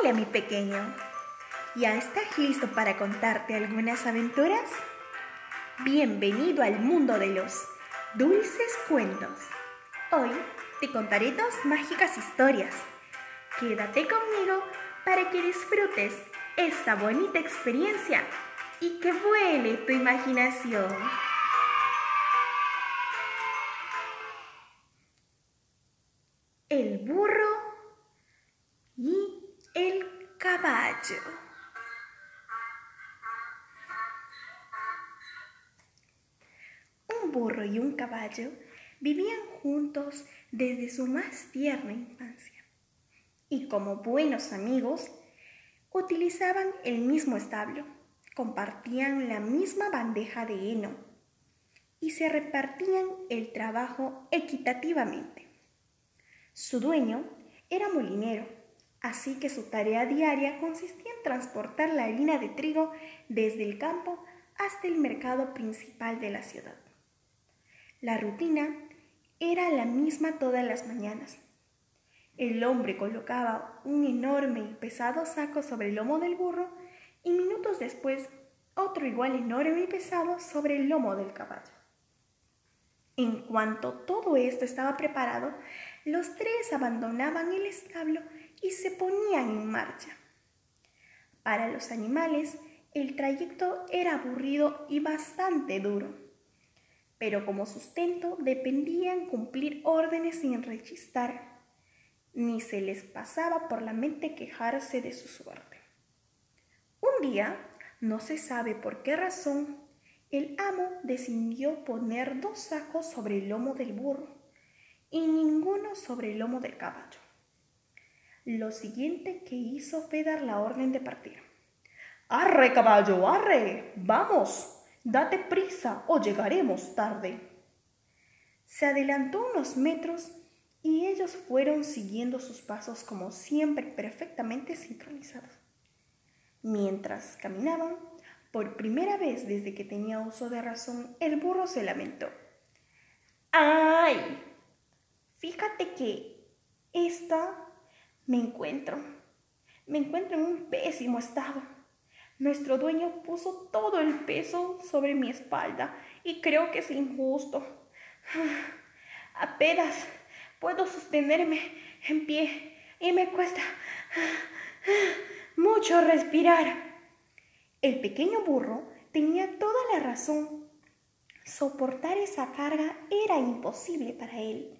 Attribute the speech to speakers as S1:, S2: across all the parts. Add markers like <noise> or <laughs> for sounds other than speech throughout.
S1: Hola mi pequeño. ¿Ya estás listo para contarte algunas aventuras? Bienvenido al mundo de los dulces cuentos. Hoy te contaré dos mágicas historias. Quédate conmigo para que disfrutes esta bonita experiencia y que vuele tu imaginación. El burro y Un burro y un caballo vivían juntos desde su más tierna infancia y como buenos amigos utilizaban el mismo establo, compartían la misma bandeja de heno y se repartían el trabajo equitativamente. Su dueño era molinero, así que su tarea diaria consistía en transportar la harina de trigo desde el campo hasta el mercado principal de la ciudad. La rutina era la misma todas las mañanas. El hombre colocaba un enorme y pesado saco sobre el lomo del burro y minutos después otro igual enorme y pesado sobre el lomo del caballo. En cuanto todo esto estaba preparado, los tres abandonaban el establo y se ponían en marcha. Para los animales, el trayecto era aburrido y bastante duro, pero como sustento dependían cumplir órdenes sin rechistar ni se les pasaba por la mente quejarse de su suerte. Un día, no se sabe por qué razón, el amo decidió poner dos sacos sobre el lomo del burro y ninguno sobre el lomo del caballo. Lo siguiente que hizo fue dar la orden de partir. ¡Arre, caballo, arre! ¡Vamos! Date prisa o llegaremos tarde. Se adelantó unos metros y ellos fueron siguiendo sus pasos como siempre perfectamente sincronizados. Mientras caminaban, por primera vez desde que tenía uso de razón, el burro se lamentó. ¡Ay! Fíjate que esta me encuentro. Me encuentro en un pésimo estado. Nuestro dueño puso todo el peso sobre mi espalda y creo que es injusto. Apenas puedo sostenerme en pie y me cuesta mucho respirar. El pequeño burro tenía toda la razón. Soportar esa carga era imposible para él.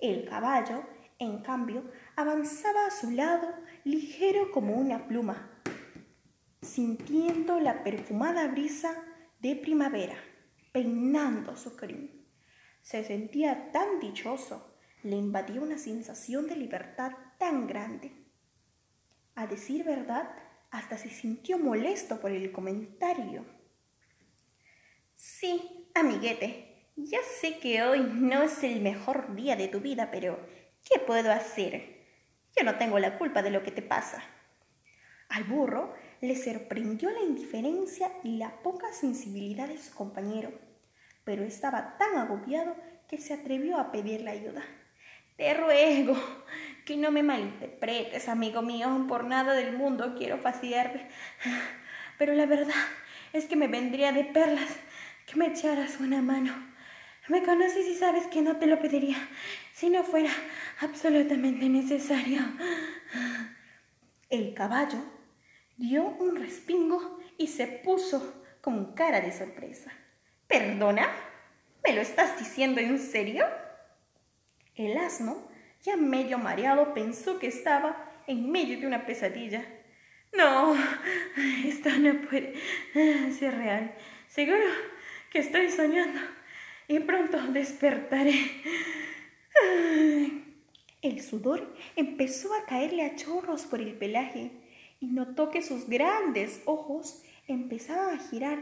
S1: El caballo, en cambio, avanzaba a su lado ligero como una pluma, sintiendo la perfumada brisa de primavera peinando su crin. Se sentía tan dichoso le invadía una sensación de libertad tan grande. A decir verdad, hasta se sintió molesto por el comentario. Sí, amiguete, ya sé que hoy no es el mejor día de tu vida, pero ¿qué puedo hacer? Yo no tengo la culpa de lo que te pasa. Al burro le sorprendió la indiferencia y la poca sensibilidad de su compañero, pero estaba tan agobiado que se atrevió a pedirle ayuda. Te ruego que no me malinterpretes, amigo mío, por nada del mundo quiero fastidiarte. Pero la verdad es que me vendría de perlas que me echaras una mano. Me conoces y sabes que no te lo pediría si no fuera absolutamente necesario. El caballo dio un respingo y se puso con cara de sorpresa. ¿Perdona? ¿Me lo estás diciendo en serio? El asno, ya medio mareado, pensó que estaba en medio de una pesadilla. No, esto no puede ser real. Seguro que estoy soñando y pronto despertaré. <laughs> El sudor empezó a caerle a chorros por el pelaje y notó que sus grandes ojos empezaban a girar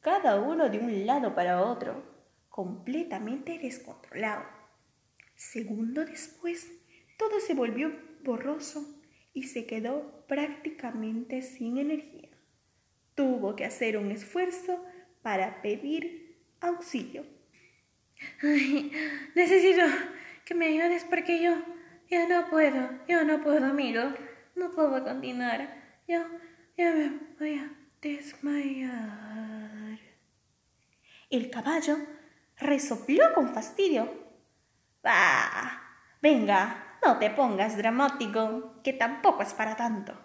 S1: cada uno de un lado para otro, completamente descontrolado. Segundo después, todo se volvió borroso y se quedó prácticamente sin energía. Tuvo que hacer un esfuerzo para pedir auxilio. Necesito que me ayudes porque yo, yo no puedo, yo no puedo, amigo.
S2: no puedo continuar. Yo, ya me voy a desmayar.
S1: El caballo resopló con fastidio. ¡Bah! Venga, no te pongas dramático, que tampoco es para tanto.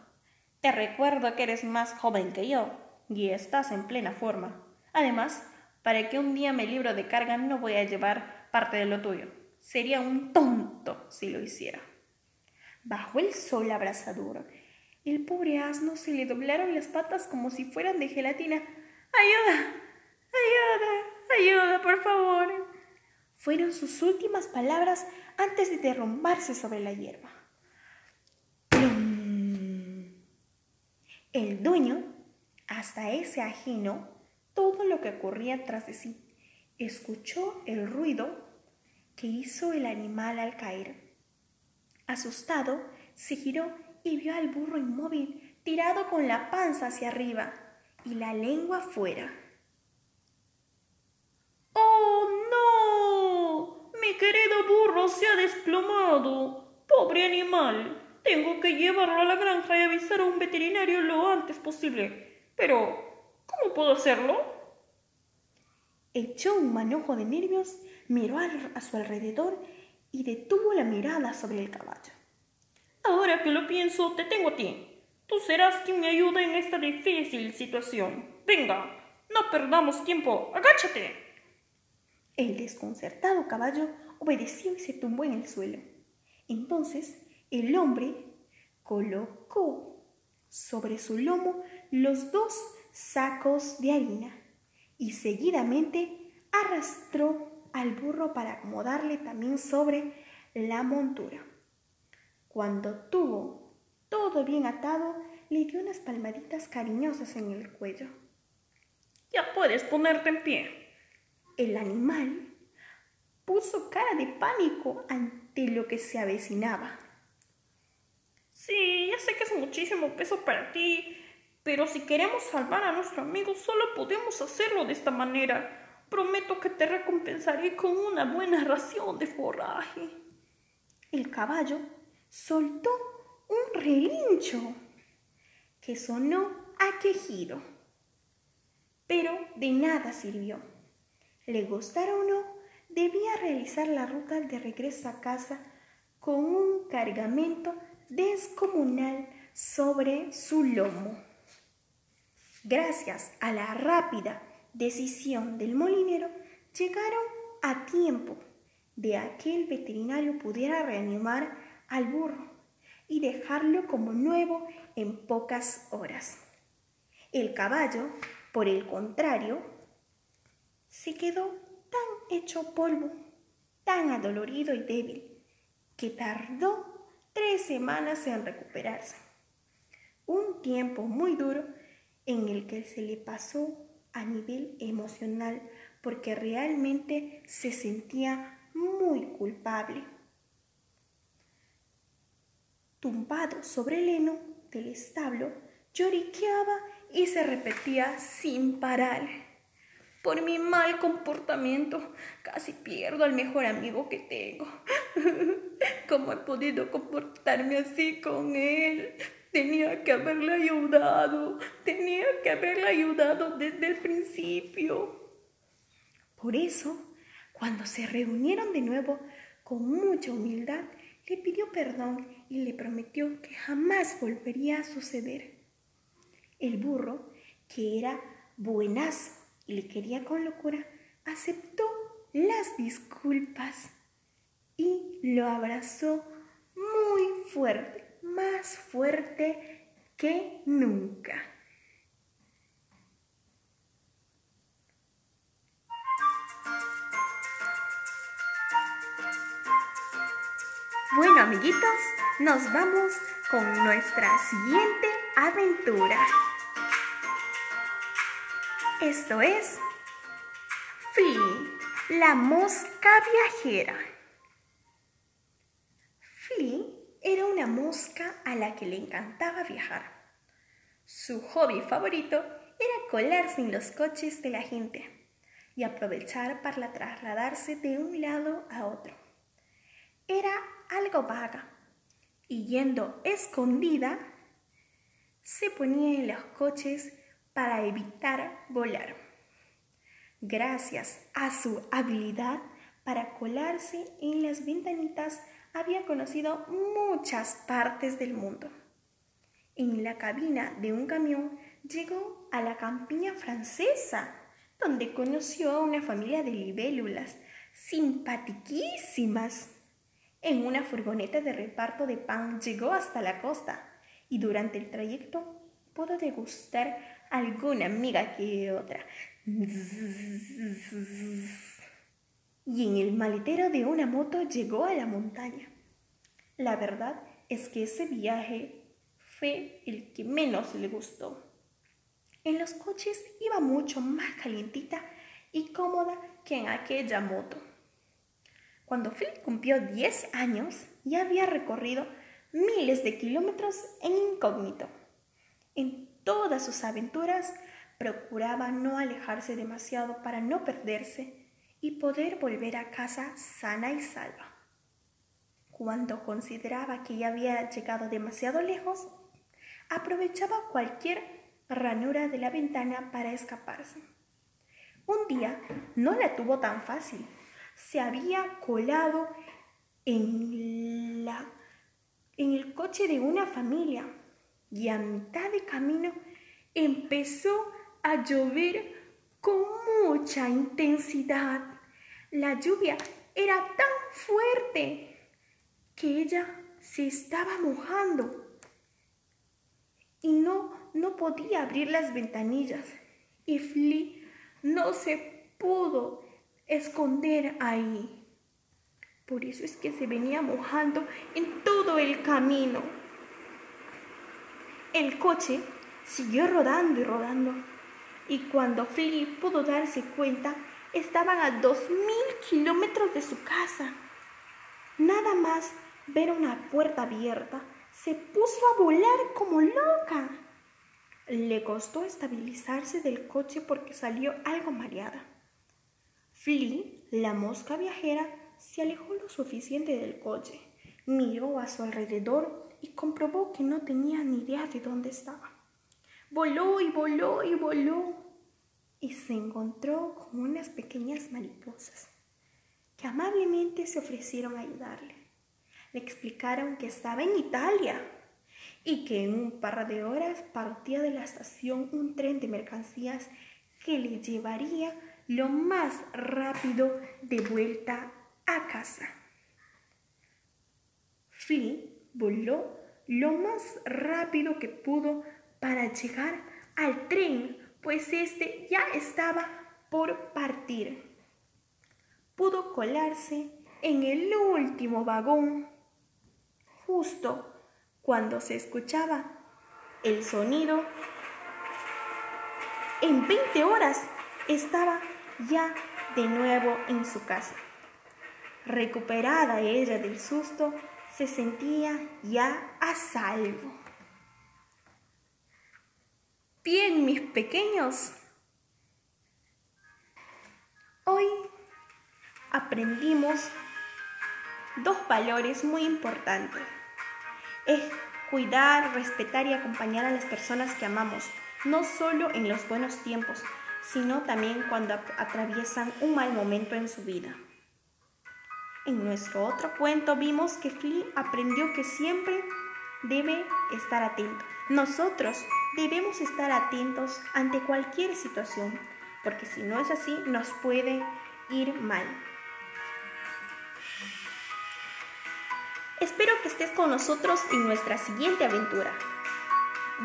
S1: Te recuerdo que eres más joven que yo y estás en plena forma. Además, para que un día me libro de carga no voy a llevar parte de lo tuyo. Sería un tonto si lo hiciera. Bajo el sol abrasador, el pobre asno se le doblaron las patas como si fueran de gelatina. ¡Ayuda! ¡Ayuda! ¡Ayuda, por favor! Fueron sus últimas palabras antes de derrumbarse sobre la hierba. El dueño, hasta ese ajeno, todo lo que ocurría tras de sí, escuchó el ruido que hizo el animal al caer. Asustado, se giró y vio al burro inmóvil, tirado con la panza hacia arriba y la lengua fuera.
S2: ¡Oh, no! Mi querido burro se ha desplomado. Pobre animal. Tengo que llevarlo a la granja y avisar a un veterinario lo antes posible. Pero, ¿cómo puedo hacerlo?
S1: Echó un manojo de nervios, miró a su alrededor y detuvo la mirada sobre el caballo.
S2: Ahora que lo pienso, te tengo a ti. Tú serás quien me ayude en esta difícil situación. Venga, no perdamos tiempo. Agáchate.
S1: El desconcertado caballo obedeció y se tumbó en el suelo. Entonces el hombre colocó sobre su lomo los dos sacos de harina y seguidamente arrastró al burro para acomodarle también sobre la montura. Cuando tuvo todo bien atado, le dio unas palmaditas cariñosas en el cuello.
S2: Ya puedes ponerte en pie.
S1: El animal puso cara de pánico ante lo que se avecinaba.
S2: Sí, ya sé que es muchísimo peso para ti, pero si queremos salvar a nuestro amigo solo podemos hacerlo de esta manera. Prometo que te recompensaré con una buena ración de forraje.
S1: El caballo soltó un relincho que sonó a quejido, pero de nada sirvió. Le gustara o no, debía realizar la ruta de regreso a casa con un cargamento descomunal sobre su lomo. Gracias a la rápida decisión del molinero, llegaron a tiempo de que el veterinario pudiera reanimar al burro y dejarlo como nuevo en pocas horas. El caballo, por el contrario, se quedó tan hecho polvo, tan adolorido y débil, que tardó tres semanas en recuperarse. Un tiempo muy duro en el que se le pasó a nivel emocional porque realmente se sentía muy culpable. Tumbado sobre el heno del establo, lloriqueaba y se repetía sin parar. Por mi mal comportamiento casi pierdo al mejor amigo que tengo. <laughs> ¿Cómo he podido comportarme así con él? Tenía que haberle ayudado, tenía que haberle ayudado desde el principio. Por eso, cuando se reunieron de nuevo, con mucha humildad, le pidió perdón y le prometió que jamás volvería a suceder. El burro, que era buenazo, y le quería con locura, aceptó las disculpas y lo abrazó muy fuerte, más fuerte que nunca. Bueno amiguitos, nos vamos con nuestra siguiente aventura. Esto es Flea, la mosca viajera. Flea era una mosca a la que le encantaba viajar. Su hobby favorito era colarse en los coches de la gente y aprovechar para trasladarse de un lado a otro. Era algo vaga y yendo escondida, se ponía en los coches para evitar volar. Gracias a su habilidad para colarse en las ventanitas, había conocido muchas partes del mundo. En la cabina de un camión llegó a la campiña francesa, donde conoció a una familia de libélulas simpatiquísimas. En una furgoneta de reparto de pan llegó hasta la costa y durante el trayecto pudo degustar alguna amiga que otra. Y en el maletero de una moto llegó a la montaña. La verdad es que ese viaje fue el que menos le gustó. En los coches iba mucho más calientita y cómoda que en aquella moto. Cuando Phil cumplió 10 años, ya había recorrido miles de kilómetros en incógnito. En todas sus aventuras procuraba no alejarse demasiado para no perderse y poder volver a casa sana y salva. Cuando consideraba que ya había llegado demasiado lejos, aprovechaba cualquier ranura de la ventana para escaparse. Un día no la tuvo tan fácil. Se había colado en, la, en el coche de una familia y a mitad de camino empezó a llover con mucha intensidad. La lluvia era tan fuerte que ella se estaba mojando y no, no podía abrir las ventanillas. Y Flea no se pudo esconder ahí. Por eso es que se venía mojando en todo el camino. El coche siguió rodando y rodando, y cuando Flea pudo darse cuenta, estaban a dos mil kilómetros de su casa. Nada más ver una puerta abierta, se puso a volar como loca. Le costó estabilizarse del coche porque salió algo mareada. Flea, la mosca viajera, se alejó lo suficiente del coche, miró a su alrededor y comprobó que no tenía ni idea de dónde estaba. Voló y voló y voló y se encontró con unas pequeñas mariposas que amablemente se ofrecieron a ayudarle. Le explicaron que estaba en Italia y que en un par de horas partía de la estación un tren de mercancías que le llevaría lo más rápido de vuelta a casa. Phil voló lo más rápido que pudo para llegar al tren, pues este ya estaba por partir. Pudo colarse en el último vagón, justo cuando se escuchaba el sonido. En 20 horas estaba ya de nuevo en su casa. Recuperada ella del susto, se sentía ya a salvo. Bien, mis pequeños, hoy aprendimos dos valores muy importantes. Es cuidar, respetar y acompañar a las personas que amamos, no solo en los buenos tiempos, sino también cuando atraviesan un mal momento en su vida. En nuestro otro cuento vimos que Flea aprendió que siempre debe estar atento. Nosotros debemos estar atentos ante cualquier situación, porque si no es así nos puede ir mal. Espero que estés con nosotros en nuestra siguiente aventura.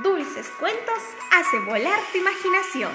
S1: Dulces cuentos hace volar tu imaginación.